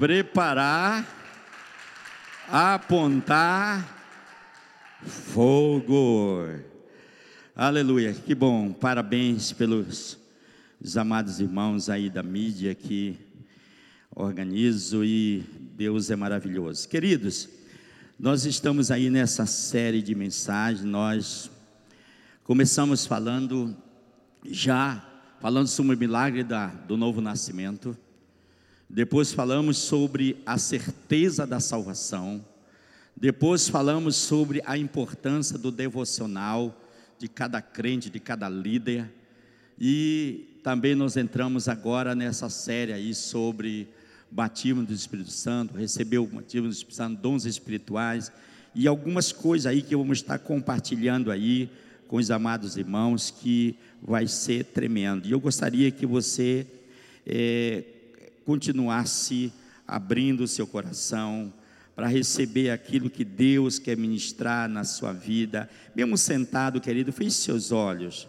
preparar, apontar, fogo. Aleluia, que bom, parabéns pelos amados irmãos aí da mídia que organizo e Deus é maravilhoso. Queridos, nós estamos aí nessa série de mensagens, nós começamos falando já, falando sobre o milagre da, do novo nascimento, depois falamos sobre a certeza da salvação, depois falamos sobre a importância do devocional de cada crente, de cada líder, e também nós entramos agora nessa série aí sobre batismo do Espírito Santo, recebeu o batismo do Espírito Santo, dons espirituais e algumas coisas aí que vamos estar compartilhando aí com os amados irmãos que vai ser tremendo. E eu gostaria que você é, continuasse abrindo o seu coração para receber aquilo que Deus quer ministrar na sua vida. Mesmo sentado, querido, feche seus olhos.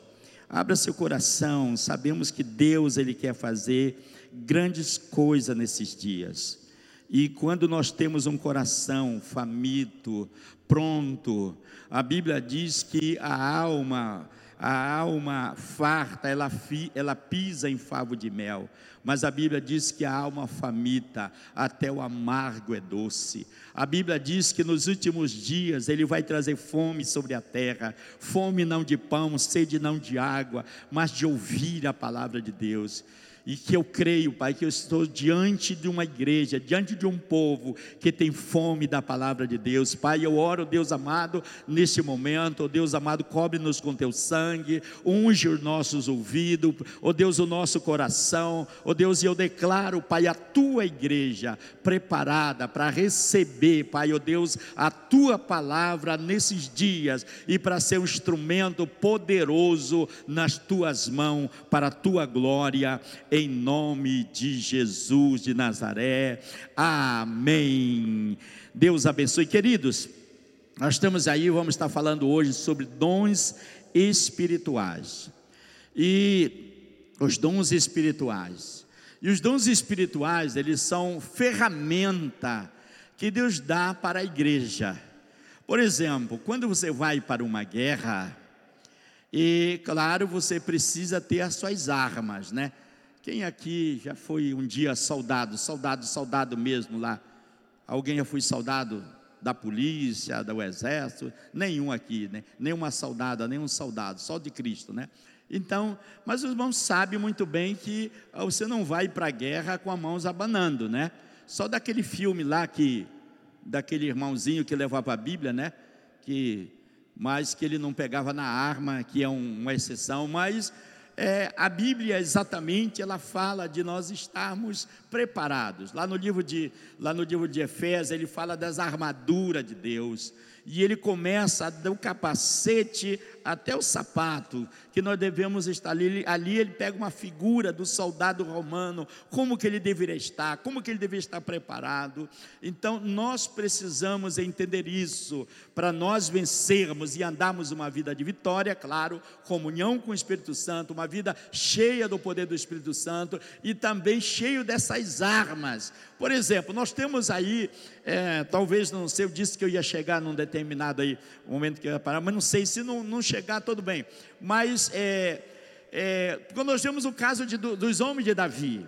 Abra seu coração. Sabemos que Deus ele quer fazer grandes coisas nesses dias. E quando nós temos um coração faminto, pronto, a Bíblia diz que a alma, a alma farta, ela, fi, ela pisa em favo de mel, mas a Bíblia diz que a alma faminta, até o amargo é doce. A Bíblia diz que nos últimos dias Ele vai trazer fome sobre a terra, fome não de pão, sede não de água, mas de ouvir a palavra de Deus e que eu creio, Pai, que eu estou diante de uma igreja, diante de um povo que tem fome da palavra de Deus. Pai, eu oro, Deus amado, neste momento, oh Deus amado, cobre-nos com teu sangue, unge os nossos ouvidos, oh Deus, o nosso coração, oh Deus, e eu declaro, Pai, a tua igreja preparada para receber, Pai, oh Deus, a tua palavra nesses dias e para ser um instrumento poderoso nas tuas mãos para a tua glória em nome de Jesus de Nazaré. Amém. Deus abençoe, queridos. Nós estamos aí, vamos estar falando hoje sobre dons espirituais. E os dons espirituais. E os dons espirituais, eles são ferramenta que Deus dá para a igreja. Por exemplo, quando você vai para uma guerra, e claro, você precisa ter as suas armas, né? Quem aqui já foi um dia soldado, soldado, soldado mesmo lá? Alguém já foi soldado da polícia, do exército? Nenhum aqui, né? Nenhuma soldada, nenhum soldado, só de Cristo, né? Então, mas os irmãos sabem muito bem que ah, você não vai para a guerra com as mãos abanando, né? Só daquele filme lá que, daquele irmãozinho que levava a Bíblia, né? Que, mas que ele não pegava na arma, que é um, uma exceção, mas é, a Bíblia exatamente ela fala de nós estarmos preparados. Lá no livro de lá no livro de Efésios ele fala das armaduras de Deus e ele começa do capacete até o sapato, que nós devemos estar ali. Ali ele pega uma figura do soldado romano, como que ele deveria estar, como que ele deveria estar preparado. Então nós precisamos entender isso para nós vencermos e andarmos uma vida de vitória, claro, comunhão com o Espírito Santo, uma vida cheia do poder do Espírito Santo e também cheio dessas armas. Por exemplo, nós temos aí, é, talvez não sei, eu disse que eu ia chegar num determinado aí momento que eu ia parar, mas não sei se não, não chegar, tudo bem. Mas é, é, quando nós temos o caso de, dos homens de Davi,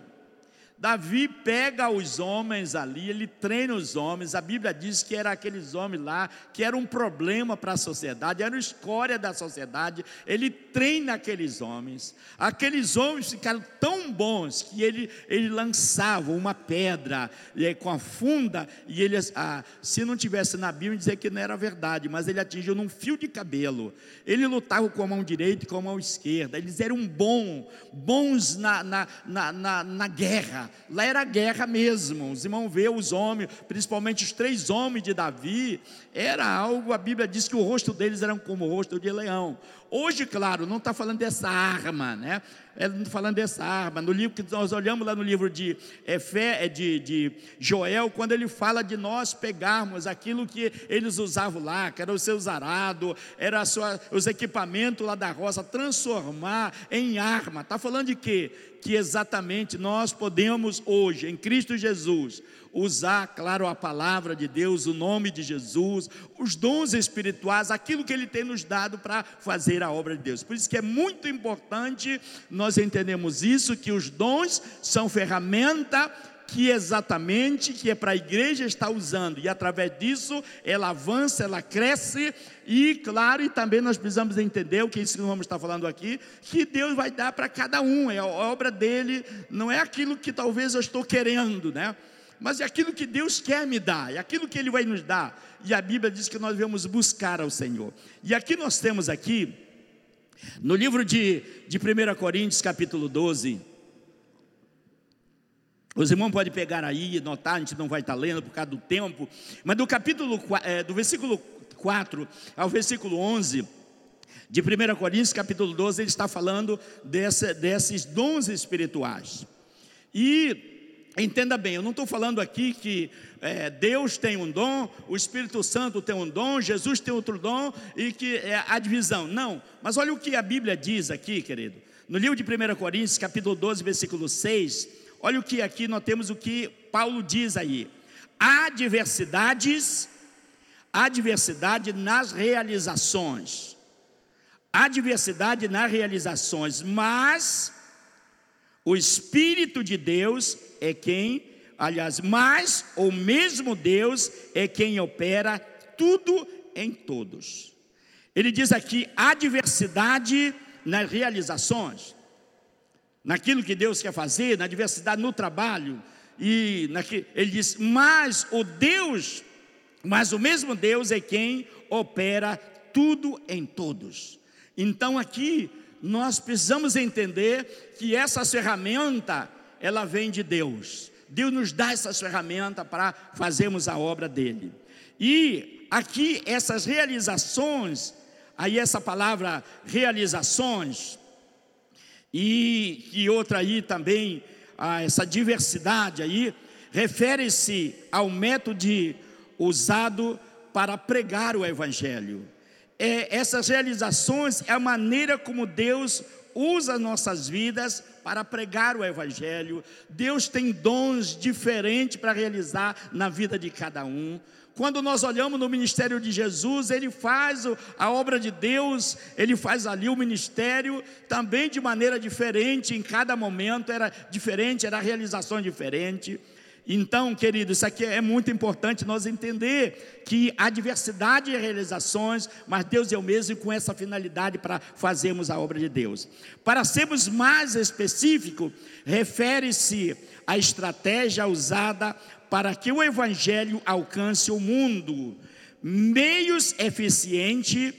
Davi pega os homens ali, ele treina os homens. A Bíblia diz que era aqueles homens lá que era um problema para a sociedade, era escória da sociedade. Ele treina aqueles homens. Aqueles homens ficaram tão bons que ele, ele lançava uma pedra e com a funda e ele, ah, se não tivesse na Bíblia, dizer que não era verdade, mas ele atingiu num fio de cabelo. Ele lutava com a mão direita e com a mão esquerda. Eles eram bons, bons na, na, na, na, na guerra Lá era guerra mesmo. Os irmãos vê os homens, principalmente os três homens de Davi, era algo, a Bíblia diz que o rosto deles era como o rosto de leão. Hoje, claro, não está falando dessa arma, né? É, não está falando dessa arma. No livro que nós olhamos lá no livro de, é, fé, de, de Joel, quando ele fala de nós pegarmos aquilo que eles usavam lá, que era o seu zarado, era sua, os equipamentos lá da roça, transformar em arma. Está falando de quê? Que exatamente nós podemos hoje, em Cristo Jesus, usar, claro, a palavra de Deus, o nome de Jesus, os dons espirituais, aquilo que Ele tem nos dado para fazer a obra de Deus. Por isso que é muito importante nós entendemos isso, que os dons são ferramenta que exatamente que é para a igreja estar usando, e através disso ela avança, ela cresce, e claro, e também nós precisamos entender o que isso que vamos estar falando aqui, que Deus vai dar para cada um, é a obra dele, não é aquilo que talvez eu estou querendo, né? Mas é aquilo que Deus quer me dar, é aquilo que Ele vai nos dar. E a Bíblia diz que nós devemos buscar ao Senhor. E aqui nós temos aqui, no livro de, de 1 Coríntios, capítulo 12, os irmãos podem pegar aí e notar, a gente não vai estar lendo por causa do tempo, mas do capítulo, é, do versículo 4 ao versículo 11, de 1 Coríntios, capítulo 12, ele está falando dessa, desses dons espirituais. E entenda bem, eu não estou falando aqui que é, Deus tem um dom, o Espírito Santo tem um dom, Jesus tem outro dom e que é a divisão. Não, mas olha o que a Bíblia diz aqui, querido. No livro de 1 Coríntios, capítulo 12, versículo 6 Olha o que aqui nós temos o que Paulo diz aí. Há diversidades, há diversidade nas realizações. Há diversidade nas realizações, mas o Espírito de Deus é quem, aliás, mas o mesmo Deus é quem opera tudo em todos. Ele diz aqui: há diversidade nas realizações naquilo que Deus quer fazer, na diversidade no trabalho. E naquele, ele diz: Mas o Deus, mas o mesmo Deus é quem opera tudo em todos. Então aqui nós precisamos entender que essa ferramenta ela vem de Deus. Deus nos dá essas ferramentas para fazermos a obra dele. E aqui essas realizações, aí essa palavra realizações, e que outra aí também, essa diversidade aí, refere-se ao método usado para pregar o Evangelho. É, essas realizações é a maneira como Deus usa nossas vidas para pregar o Evangelho. Deus tem dons diferentes para realizar na vida de cada um. Quando nós olhamos no ministério de Jesus, ele faz a obra de Deus, ele faz ali o ministério também de maneira diferente, em cada momento era diferente, era realização diferente. Então, querido, isso aqui é muito importante nós entender que há diversidade de realizações, mas Deus é o mesmo com essa finalidade para fazermos a obra de Deus. Para sermos mais específicos, refere-se à estratégia usada para que o Evangelho alcance o mundo, meios eficientes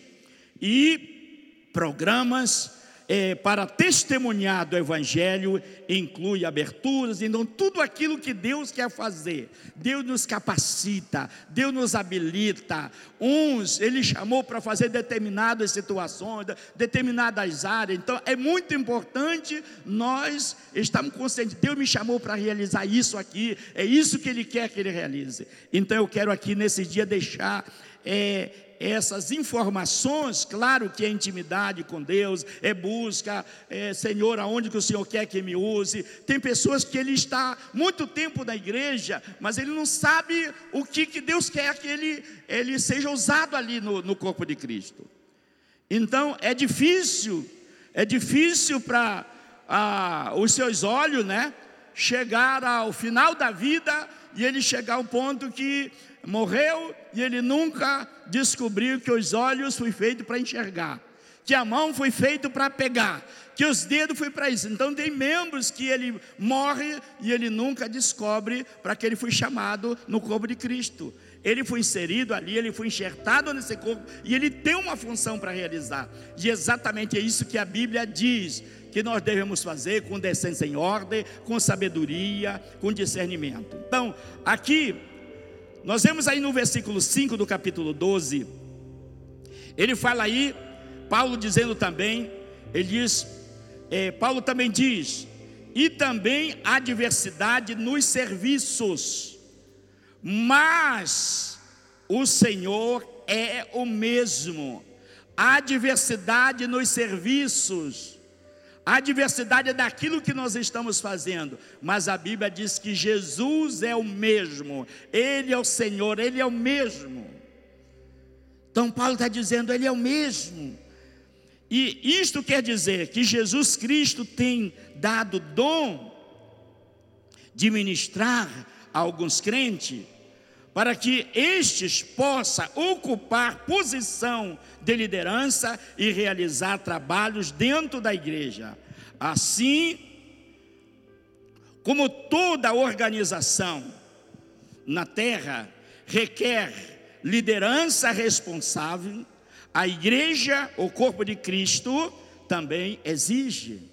e programas é, para testemunhar do Evangelho inclui aberturas, então tudo aquilo que Deus quer fazer, Deus nos capacita, Deus nos habilita. Uns Ele chamou para fazer determinadas situações, determinadas áreas, então é muito importante nós estamos conscientes, Deus me chamou para realizar isso aqui, é isso que Ele quer que Ele realize. Então eu quero aqui nesse dia deixar. É, essas informações, claro que é intimidade com Deus, é busca, é, Senhor, aonde que o Senhor quer que me use. Tem pessoas que ele está muito tempo na igreja, mas ele não sabe o que, que Deus quer que ele, ele seja usado ali no, no corpo de Cristo. Então é difícil, é difícil para os seus olhos, né? Chegar ao final da vida e ele chegar ao ponto que morreu e ele nunca descobriu que os olhos foi feito para enxergar, que a mão foi feito para pegar, que os dedos foi para isso. Então tem membros que ele morre e ele nunca descobre para que ele foi chamado no corpo de Cristo. Ele foi inserido ali, ele foi enxertado nesse corpo e ele tem uma função para realizar. E exatamente é isso que a Bíblia diz que nós devemos fazer com decência em ordem, com sabedoria, com discernimento. Então, aqui nós vemos aí no versículo 5 do capítulo 12, ele fala aí, Paulo dizendo também, ele diz, é, Paulo também diz, e também há diversidade nos serviços, mas o Senhor é o mesmo. Há diversidade nos serviços, A diversidade é daquilo que nós estamos fazendo, mas a Bíblia diz que Jesus é o mesmo, Ele é o Senhor, Ele é o mesmo. Então, Paulo está dizendo, Ele é o mesmo. E isto quer dizer que Jesus Cristo tem dado dom de ministrar a alguns crentes, para que estes possam ocupar posição de liderança e realizar trabalhos dentro da igreja. Assim, como toda organização na terra requer liderança responsável, a igreja, o corpo de Cristo, também exige.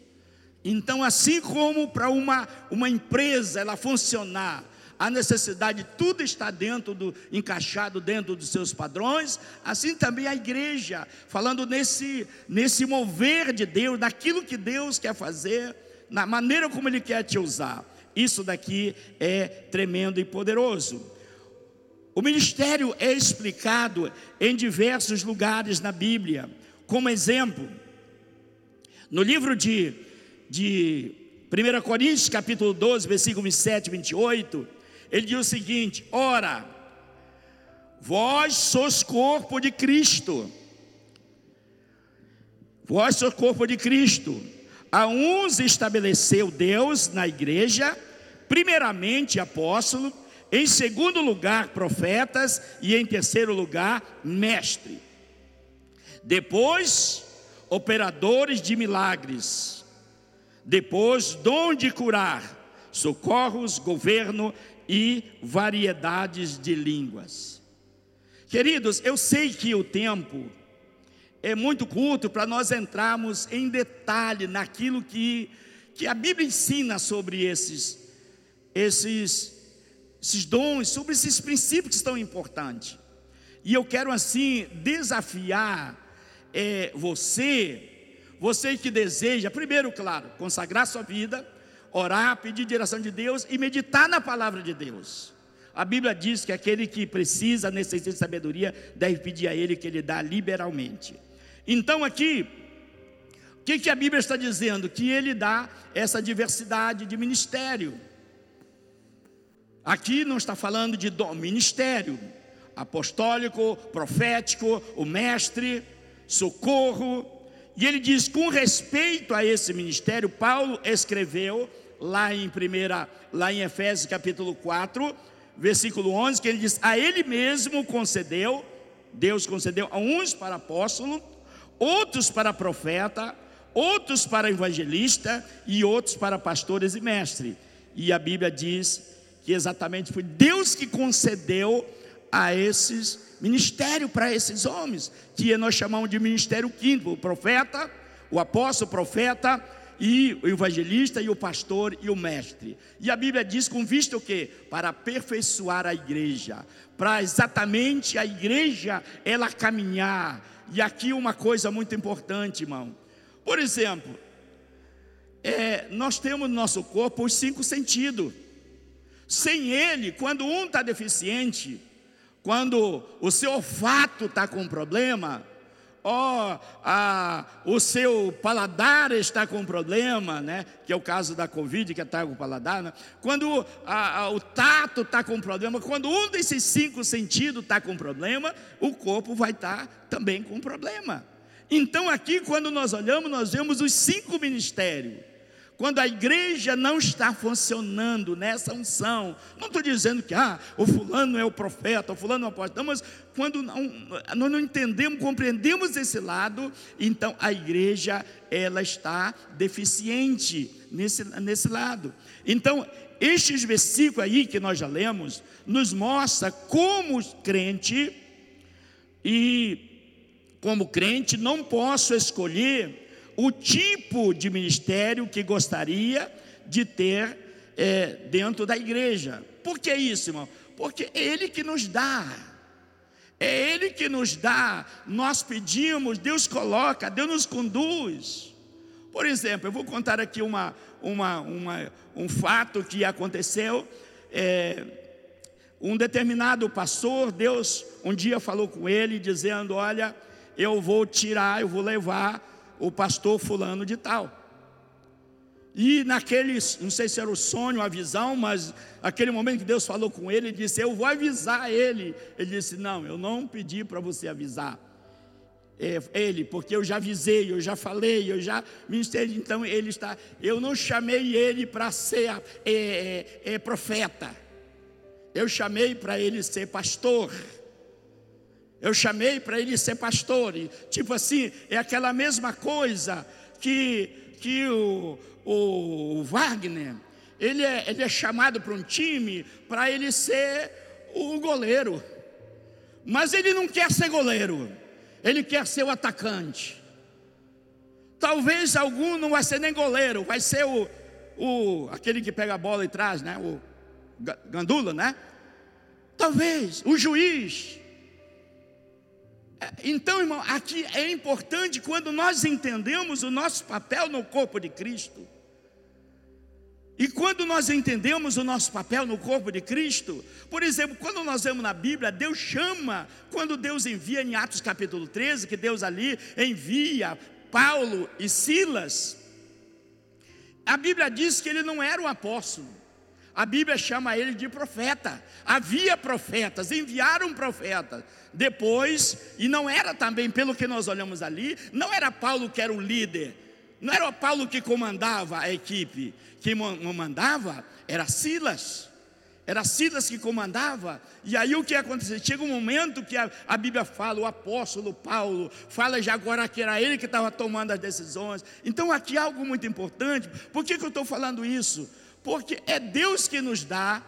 Então, assim como para uma, uma empresa ela funcionar, a necessidade, tudo está dentro do, encaixado dentro dos seus padrões, assim também a igreja, falando nesse, nesse mover de Deus, daquilo que Deus quer fazer, na maneira como Ele quer te usar. Isso daqui é tremendo e poderoso. O ministério é explicado em diversos lugares na Bíblia. Como exemplo, no livro de, de 1 Coríntios, capítulo 12, versículo 27 e 28, ele diz o seguinte: Ora, vós sois corpo de Cristo, vós sois corpo de Cristo. A uns estabeleceu Deus na igreja, primeiramente apóstolo, em segundo lugar, profetas. E em terceiro lugar, mestre. Depois, operadores de milagres. Depois, dom de curar, socorros, governo e variedades de línguas. Queridos, eu sei que o tempo é muito curto para nós entrarmos em detalhe naquilo que, que a Bíblia ensina sobre esses, esses esses dons, sobre esses princípios que são importantes. E eu quero assim desafiar é, você, você que deseja, primeiro, claro, consagrar sua vida, orar, pedir direção de Deus e meditar na palavra de Deus. A Bíblia diz que aquele que precisa, necessita de sabedoria, deve pedir a Ele que Ele dá liberalmente. Então aqui, o que, que a Bíblia está dizendo? Que Ele dá essa diversidade de ministério. Aqui não está falando de dom, ministério apostólico, profético, o mestre, socorro. E ele diz: com respeito a esse ministério, Paulo escreveu lá em primeira, lá em Efésios capítulo 4, versículo 11, que ele diz: a ele mesmo concedeu, Deus concedeu a uns para apóstolo, outros para profeta, outros para evangelista e outros para pastores e mestre. E a Bíblia diz que exatamente foi Deus que concedeu a esses ministério para esses homens, que nós chamamos de ministério quinto, o profeta, o apóstolo, o profeta e o evangelista e o pastor e o mestre. E a Bíblia diz com vista o quê? Para aperfeiçoar a igreja, para exatamente a igreja ela caminhar. E aqui uma coisa muito importante, irmão. Por exemplo, é, nós temos no nosso corpo os cinco sentidos. Sem ele, quando um está deficiente, quando o seu olfato está com problema, ó, a, o seu paladar está com problema, né? Que é o caso da Covid, que com o paladar, né? Quando o tato está com problema, quando um desses cinco sentidos está com problema, o corpo vai estar tá também com problema. Então, aqui, quando nós olhamos, nós vemos os cinco ministérios. Quando a igreja não está funcionando nessa unção, não estou dizendo que ah, o fulano é o profeta, o fulano é o apóstolo, mas quando não, nós não entendemos, compreendemos esse lado, então a igreja ela está deficiente nesse, nesse lado. Então, estes versículos aí que nós já lemos, nos mostra como crente, e como crente não posso escolher o tipo de ministério que gostaria de ter é, dentro da igreja. Por que isso, irmão? Porque é Ele que nos dá. É Ele que nos dá. Nós pedimos, Deus coloca, Deus nos conduz. Por exemplo, eu vou contar aqui uma, uma, uma um fato que aconteceu. É, um determinado pastor, Deus um dia falou com ele, dizendo: Olha, eu vou tirar, eu vou levar o pastor fulano de tal. E naquele, não sei se era o sonho, a visão, mas aquele momento que Deus falou com ele, ele disse: Eu vou avisar ele. Ele disse: Não, eu não pedi para você avisar é, ele, porque eu já avisei, eu já falei, eu já ministrei. Então ele está. Eu não chamei ele para ser é, é, é, profeta, eu chamei para ele ser pastor. Eu chamei para ele ser pastor. E, tipo assim, é aquela mesma coisa que, que o, o Wagner, ele é, ele é chamado para um time para ele ser o goleiro. Mas ele não quer ser goleiro, ele quer ser o atacante. Talvez algum não vai ser nem goleiro, vai ser o, o aquele que pega a bola e traz, né? O gandula, né? Talvez o juiz. Então, irmão, aqui é importante quando nós entendemos o nosso papel no corpo de Cristo. E quando nós entendemos o nosso papel no corpo de Cristo, por exemplo, quando nós vemos na Bíblia, Deus chama, quando Deus envia em Atos capítulo 13, que Deus ali envia Paulo e Silas, a Bíblia diz que ele não era um apóstolo, a Bíblia chama ele de profeta. Havia profetas, enviaram profetas. Depois, e não era também, pelo que nós olhamos ali, não era Paulo que era o líder, não era Paulo que comandava a equipe, quem mandava era Silas. Era Silas que comandava, e aí o que aconteceu? Chega um momento que a, a, Bíblia fala, o apóstolo Paulo fala já agora que era ele que estava tomando as decisões. Então aqui há algo muito importante. Por que, que eu estou falando isso? Porque é Deus que nos dá,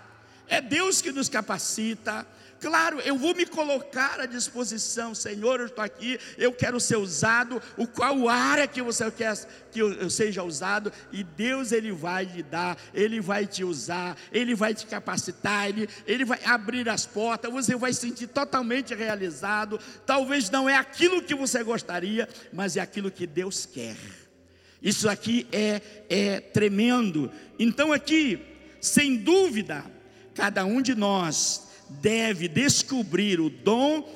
é Deus que nos capacita. Claro, eu vou me colocar à disposição, Senhor, eu estou aqui, eu quero ser usado, o qual área que você quer que eu, seja usado, e Deus ele vai lhe dar, ele vai te usar, ele vai te capacitar, ele, ele vai abrir as portas, você vai se sentir totalmente realizado. Talvez não é aquilo que você gostaria, mas é aquilo que Deus quer. Isso aqui é, é tremendo. Então, aqui, sem dúvida, cada um de nós deve descobrir o dom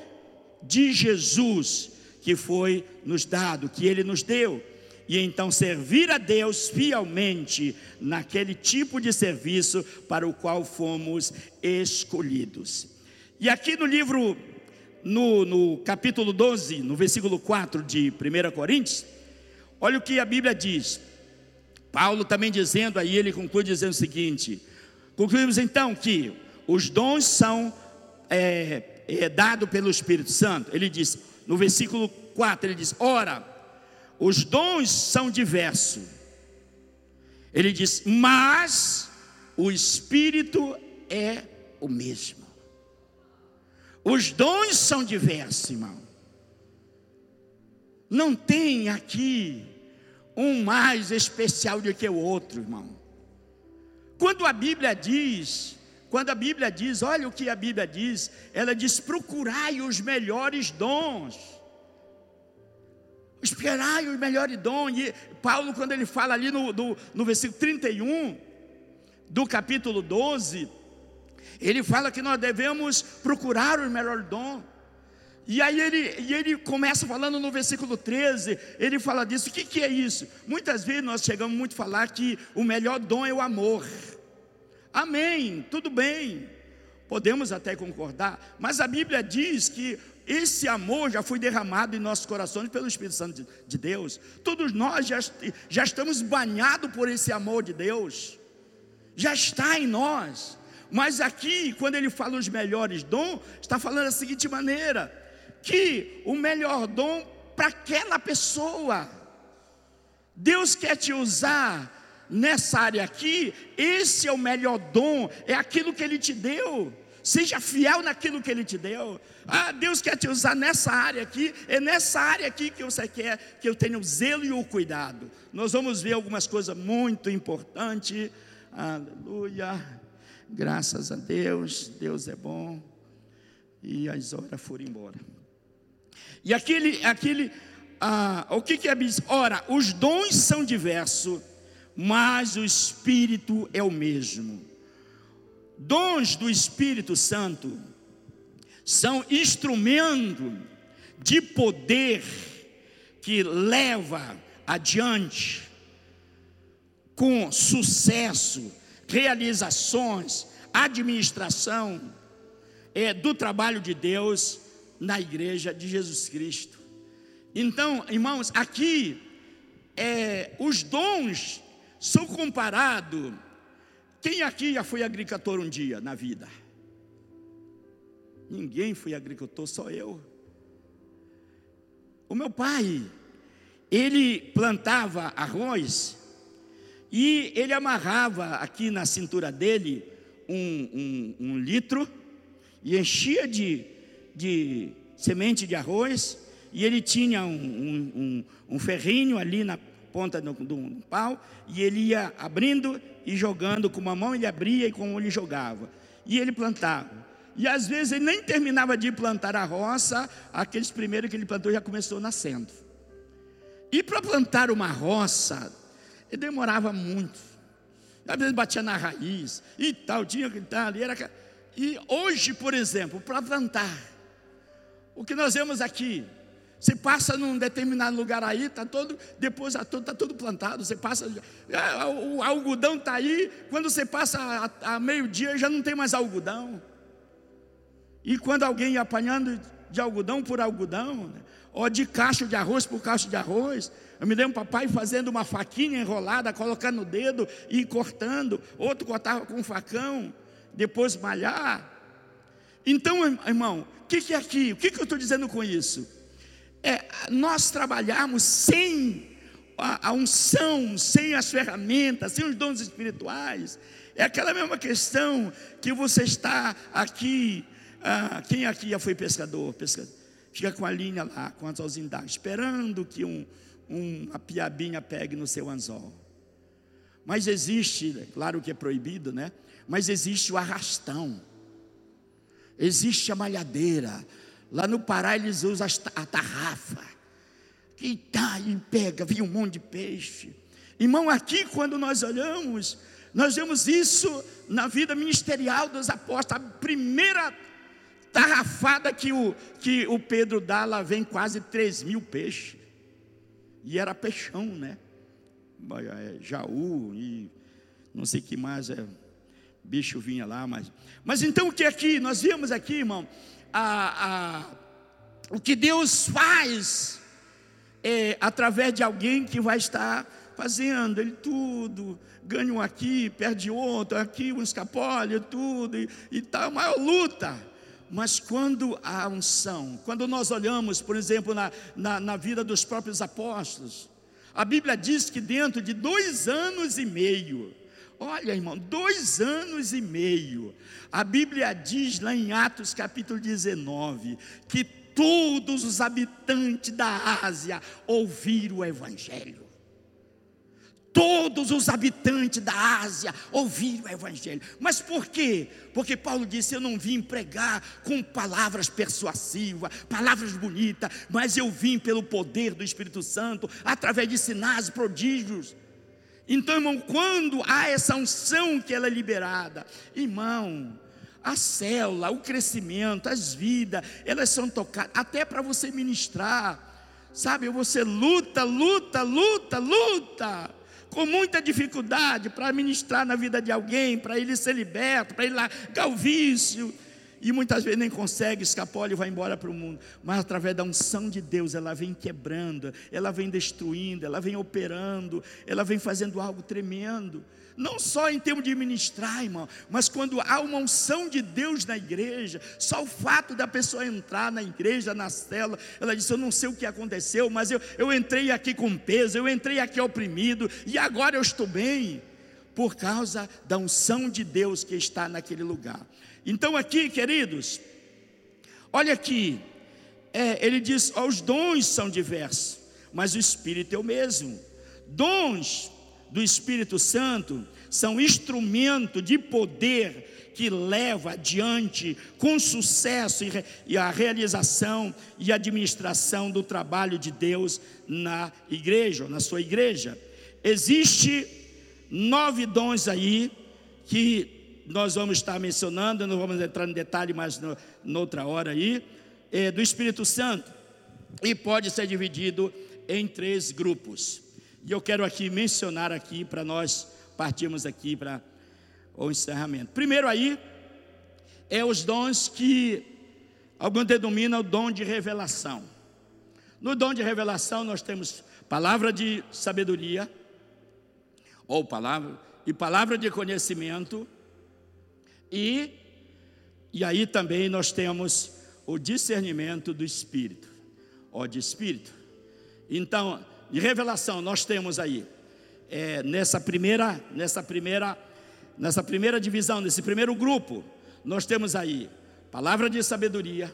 de Jesus que foi nos dado, que Ele nos deu, e então servir a Deus fielmente naquele tipo de serviço para o qual fomos escolhidos. E aqui no livro, no, no capítulo 12, no versículo 4 de 1 Coríntios, Olha o que a Bíblia diz. Paulo também dizendo, aí ele conclui dizendo o seguinte: concluímos então que os dons são é, é, dados pelo Espírito Santo. Ele diz, no versículo 4, ele diz: Ora, os dons são diversos. Ele diz, mas o Espírito é o mesmo. Os dons são diversos, irmão. Não tem aqui um mais especial do que o outro, irmão. Quando a Bíblia diz, quando a Bíblia diz, olha o que a Bíblia diz, ela diz: procurai os melhores dons. Esperai os melhores dons. E Paulo, quando ele fala ali no, no, no versículo 31 do capítulo 12, ele fala que nós devemos procurar os melhores dons. E aí ele, e ele começa falando no versículo 13, ele fala disso, o que, que é isso? Muitas vezes nós chegamos muito a falar que o melhor dom é o amor. Amém, tudo bem, podemos até concordar, mas a Bíblia diz que esse amor já foi derramado em nossos corações pelo Espírito Santo de Deus. Todos nós já, já estamos banhados por esse amor de Deus, já está em nós. Mas aqui, quando ele fala os melhores dons, está falando da seguinte maneira: que o melhor dom para aquela pessoa. Deus quer te usar nessa área aqui, esse é o melhor dom, é aquilo que Ele te deu. Seja fiel naquilo que Ele te deu. Ah, Deus quer te usar nessa área aqui, é nessa área aqui que você quer que eu tenha o zelo e o cuidado. Nós vamos ver algumas coisas muito importantes. Aleluia. Graças a Deus, Deus é bom. E as horas foram embora. E aquele, aquele ah, o que, que é diz? Ora, os dons são diversos, mas o Espírito é o mesmo. Dons do Espírito Santo são instrumento de poder que leva adiante com sucesso, realizações, administração é, do trabalho de Deus na igreja de Jesus Cristo. Então, irmãos, aqui é, os dons são comparados. Quem aqui já foi agricultor um dia na vida? Ninguém foi agricultor, só eu. O meu pai, ele plantava arroz e ele amarrava aqui na cintura dele um, um, um litro e enchia de, de semente de arroz e ele tinha um, um, um ferrinho ali na ponta do, do, pau e ele ia abrindo e jogando com uma mão ele abria e com uma ele jogava e ele plantava e às vezes ele nem terminava de plantar a roça, aqueles primeiros que ele plantou já começou nascendo. E para plantar uma roça, ele demorava muito. Às vezes batia na raiz e tal, tinha que estar ali. Era... E hoje, por exemplo, para plantar, o que nós vemos aqui, você passa num determinado lugar aí, está todo, depois está todo, tá tudo plantado. Você passa, é, o algodão está aí, quando você passa a, a meio-dia já não tem mais algodão. E quando alguém ia apanhando de algodão por algodão, né? ou de cacho de arroz por cacho de arroz, eu me lembro papai fazendo uma faquinha enrolada, colocando no dedo e cortando, outro cortava com um facão, depois malhar. Então, irmão, o que, que é aqui? O que, que eu estou dizendo com isso? É nós trabalharmos sem a, a unção, sem as ferramentas, sem os dons espirituais. É aquela mesma questão que você está aqui ah, quem aqui já foi pescador? pescador? Fica com a linha lá, com as anzolzinho esperando que um, um, uma piabinha pegue no seu anzol. Mas existe, claro que é proibido, né? Mas existe o arrastão, existe a malhadeira. Lá no Pará eles usam a tarrafa, que tá e pega, vem um monte de peixe. Irmão, aqui quando nós olhamos, nós vemos isso na vida ministerial dos apóstolos. A primeira tarrafada que o, que o Pedro dá, lá vem quase 3 mil peixes. E era peixão, né? É, jaú e não sei que mais, é, bicho vinha lá, mas. Mas então o que aqui? Nós vemos aqui, irmão, a, a, o que Deus faz é, através de alguém que vai estar fazendo ele tudo, ganha um aqui, perde outro, aqui um escapole, tudo, e, e tá uma luta. Mas quando a unção, quando nós olhamos, por exemplo, na, na, na, vida dos próprios apóstolos, a Bíblia diz que dentro de dois anos e meio, olha irmão, dois anos e meio, a Bíblia diz lá em Atos capítulo 19, que todos os habitantes da Ásia ouviram o Evangelho todos os habitantes da Ásia ouviram o Evangelho. Mas por quê? Porque Paulo disse: Eu não vim pregar com palavras persuasivas, palavras bonitas, mas eu vim pelo poder do Espírito Santo, através de sinais, prodígios. Então, irmão, quando há essa unção que ela é liberada, irmão, a célula, o crescimento, as vidas, elas são tocadas, até para você ministrar, sabe? Você luta, luta, luta, luta com muita dificuldade para ministrar na vida de alguém, para ele ser liberto, para ele largar o vício. E muitas vezes nem consegue, escapole e vai embora para o mundo. Mas através da unção de Deus, ela vem quebrando, ela vem destruindo, ela vem operando, ela vem fazendo algo tremendo. Não só em termos de ministrar, irmão, mas quando há uma unção de Deus na igreja, só o fato da pessoa entrar na igreja, na cela, ela diz: Eu não sei o que aconteceu, mas eu, eu entrei aqui com peso, eu entrei aqui oprimido, e agora eu estou bem, por causa da unção de Deus que está naquele lugar. Então, aqui, queridos, olha aqui, é, ele diz: Os dons são diversos, mas o Espírito é o mesmo. Dons do Espírito Santo são instrumento de poder que leva adiante com sucesso e a realização e administração do trabalho de Deus na igreja, na sua igreja. Existe nove dons aí que nós vamos estar mencionando, não vamos entrar em detalhe mais no, noutra hora aí, é, do Espírito Santo, e pode ser dividido em três grupos. E eu quero aqui mencionar aqui para nós partirmos aqui para o encerramento. Primeiro aí é os dons que alguns denominam o dom de revelação. No dom de revelação nós temos palavra de sabedoria ou palavra e palavra de conhecimento e e aí também nós temos o discernimento do espírito, ó de espírito. Então, de revelação nós temos aí é, nessa primeira nessa primeira nessa primeira divisão, nesse primeiro grupo, nós temos aí palavra de sabedoria.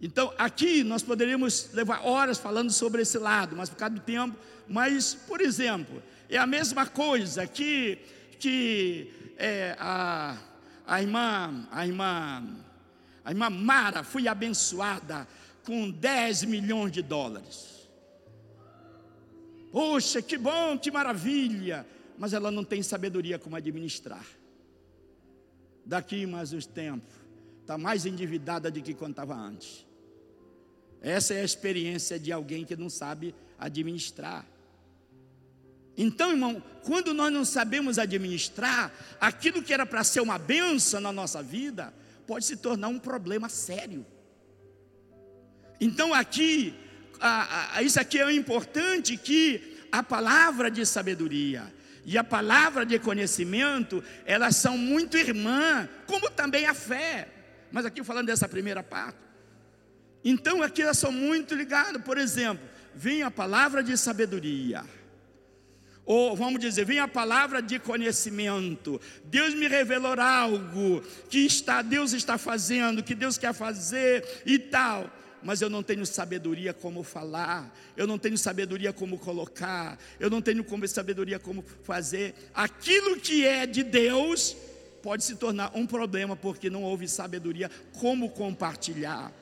Então, aqui nós poderíamos levar horas falando sobre esse lado, mas por causa do tempo, mas, por exemplo, é a mesma coisa que, que é, a, a irmã, a irmã, a irmã Mara foi abençoada com 10 milhões de dólares. Poxa, que bom, que maravilha! Mas ela não tem sabedoria como administrar. Daqui mais os tempos, está mais endividada do que estava antes. Essa é a experiência de alguém que não sabe administrar. Então, irmão, quando nós não sabemos administrar, aquilo que era para ser uma benção na nossa vida, pode se tornar um problema sério. Então, aqui, a, a, isso aqui é importante que a palavra de sabedoria e a palavra de conhecimento, elas são muito irmã, como também a fé. Mas aqui falando dessa primeira parte. Então aqui elas são muito ligadas. Por exemplo, vem a palavra de sabedoria. Ou vamos dizer, vem a palavra de conhecimento. Deus me revelou algo que está, Deus está fazendo, que Deus quer fazer e tal mas eu não tenho sabedoria como falar, eu não tenho sabedoria como colocar, eu não tenho sabedoria como fazer. Aquilo que é de Deus pode se tornar um problema porque não houve sabedoria como compartilhar.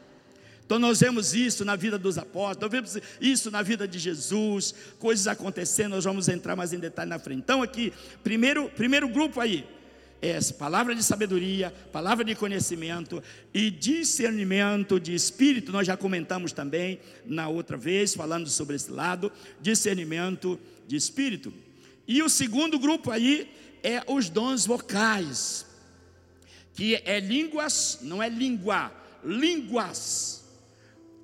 Então nós vemos isso na vida dos apóstolos, nós vemos isso na vida de Jesus, coisas acontecendo, nós vamos entrar mais em detalhe na frente. Então aqui, primeiro, primeiro grupo aí, é palavra de sabedoria, palavra de conhecimento e discernimento de espírito. Nós já comentamos também na outra vez, falando sobre esse lado, discernimento de espírito. E o segundo grupo aí é os dons vocais, que é línguas, não é língua, línguas.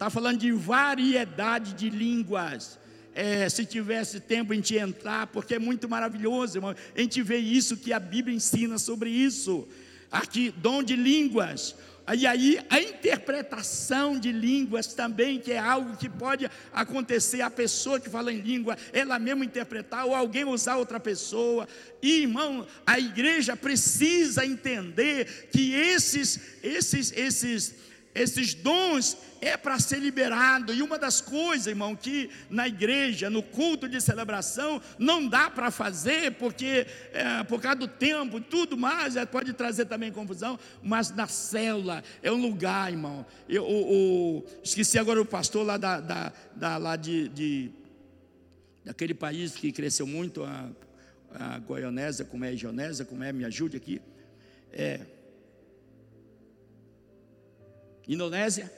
Está falando de variedade de línguas. É, se tivesse tempo a gente entrar, porque é muito maravilhoso, irmão. A gente vê isso que a Bíblia ensina sobre isso. Aqui, dom de línguas. E aí a interpretação de línguas também, que é algo que pode acontecer, a pessoa que fala em língua, ela mesma interpretar, ou alguém usar outra pessoa. E, irmão, a igreja precisa entender que esses, esses, esses, esses dons é para ser liberado. E uma das coisas, irmão, que na igreja, no culto de celebração, não dá para fazer, porque é, por causa do tempo e tudo mais, é, pode trazer também confusão, mas na célula é um lugar, irmão. Eu, o, o, esqueci agora o pastor lá, da, da, da lá de, de, daquele país que cresceu muito, a, a Goianésia, como é a Gionésia, como é, me ajude aqui. É. Indonésia.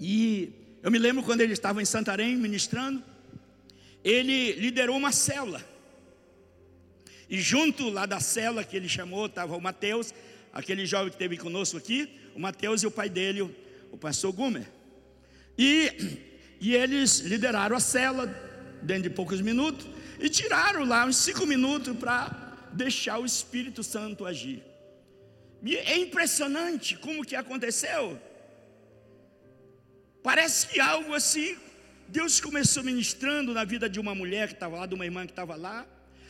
E eu me lembro quando ele estava em Santarém ministrando, ele liderou uma célula. E junto lá da célula que ele chamou, estava o Mateus, aquele jovem que esteve conosco aqui, o Mateus e o pai dele, o pastor Gumer. E, e eles lideraram a célula dentro de poucos minutos e tiraram lá uns cinco minutos para deixar o Espírito Santo agir. É impressionante como que aconteceu. Parece que algo assim, Deus começou ministrando na vida de uma mulher que estava lá, de uma irmã que estava lá,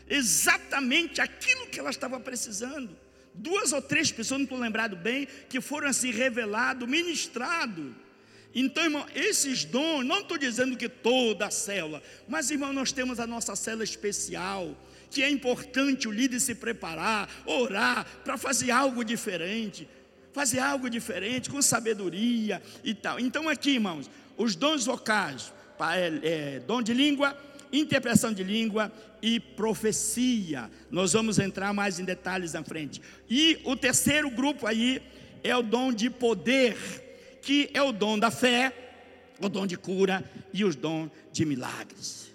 exatamente aquilo que ela estava precisando. Duas ou três pessoas, não estou lembrado bem, que foram assim revelados, ministrados. Então, irmão, esses dons, não estou dizendo que toda a célula, mas, irmão, nós temos a nossa célula especial, que é importante o líder se preparar, orar, para fazer algo diferente fazer algo diferente, com sabedoria e tal. Então, aqui, irmãos, os dons vocais, é, é, dom de língua, interpretação de língua e profecia. Nós vamos entrar mais em detalhes na frente. E o terceiro grupo aí é o dom de poder, que é o dom da fé, o dom de cura e os dons de milagres.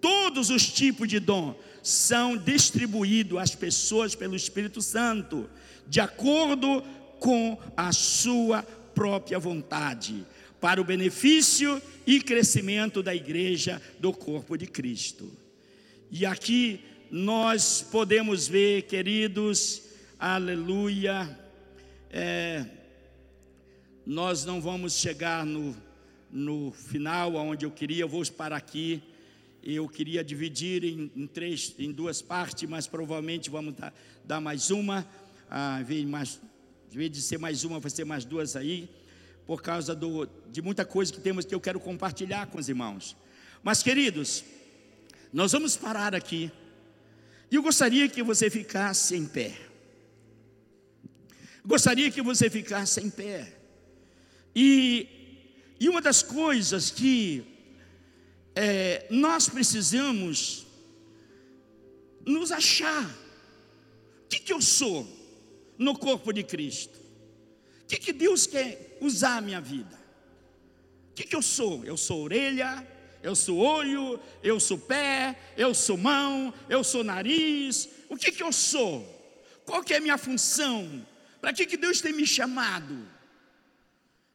Todos os tipos de dom são distribuídos às pessoas pelo Espírito Santo, de acordo com a sua própria vontade, para o benefício e crescimento da igreja do corpo de Cristo. E aqui nós podemos ver, queridos, aleluia, é, nós não vamos chegar no, no final, onde eu queria, eu vou parar aqui. Eu queria dividir em, em três, em duas partes, mas provavelmente vamos dar, dar mais uma. Ah, em vez de ser mais uma, vai ser mais duas aí, por causa do, de muita coisa que temos que eu quero compartilhar com os irmãos. Mas, queridos, nós vamos parar aqui. E eu gostaria que você ficasse em pé. Gostaria que você ficasse em pé. E, e uma das coisas que é, nós precisamos nos achar. O que, que eu sou no corpo de Cristo? O que, que Deus quer usar a minha vida? O que, que eu sou? Eu sou orelha, eu sou olho, eu sou pé, eu sou mão, eu sou nariz. O que, que eu sou? Qual que é a minha função? Para que, que Deus tem me chamado?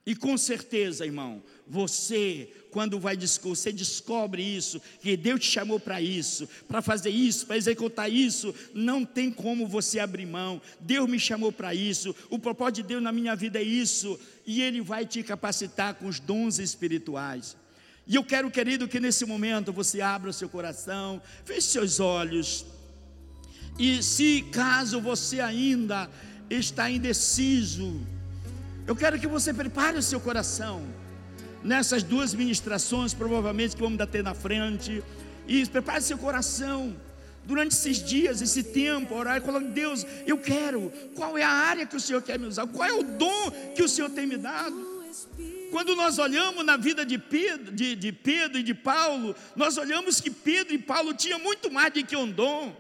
E com certeza, irmão, você, quando vai você descobre isso, que Deus te chamou para isso, para fazer isso, para executar isso, não tem como você abrir mão. Deus me chamou para isso, o propósito de Deus na minha vida é isso, e Ele vai te capacitar com os dons espirituais. E eu quero, querido, que nesse momento você abra o seu coração, feche seus olhos, e se caso você ainda está indeciso, eu quero que você prepare o seu coração nessas duas ministrações, provavelmente que vamos ter na frente. E prepare seu coração durante esses dias, esse tempo, orar falando: Deus, eu quero. Qual é a área que o Senhor quer me usar? Qual é o dom que o Senhor tem me dado? Quando nós olhamos na vida de Pedro, de, de Pedro e de Paulo, nós olhamos que Pedro e Paulo tinham muito mais do que um dom.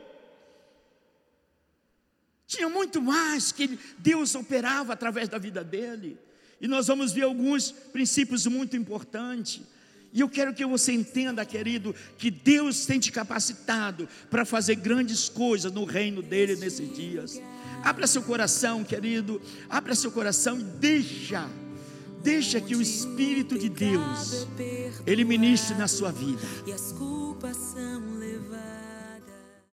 Tinha muito mais que Deus operava através da vida dele. E nós vamos ver alguns princípios muito importantes. E eu quero que você entenda, querido, que Deus tem te capacitado para fazer grandes coisas no reino dele nesses dias. Abra seu coração, querido, abra seu coração e deixa, deixa que o Espírito de Deus, ele ministre na sua vida. E as culpas são levadas.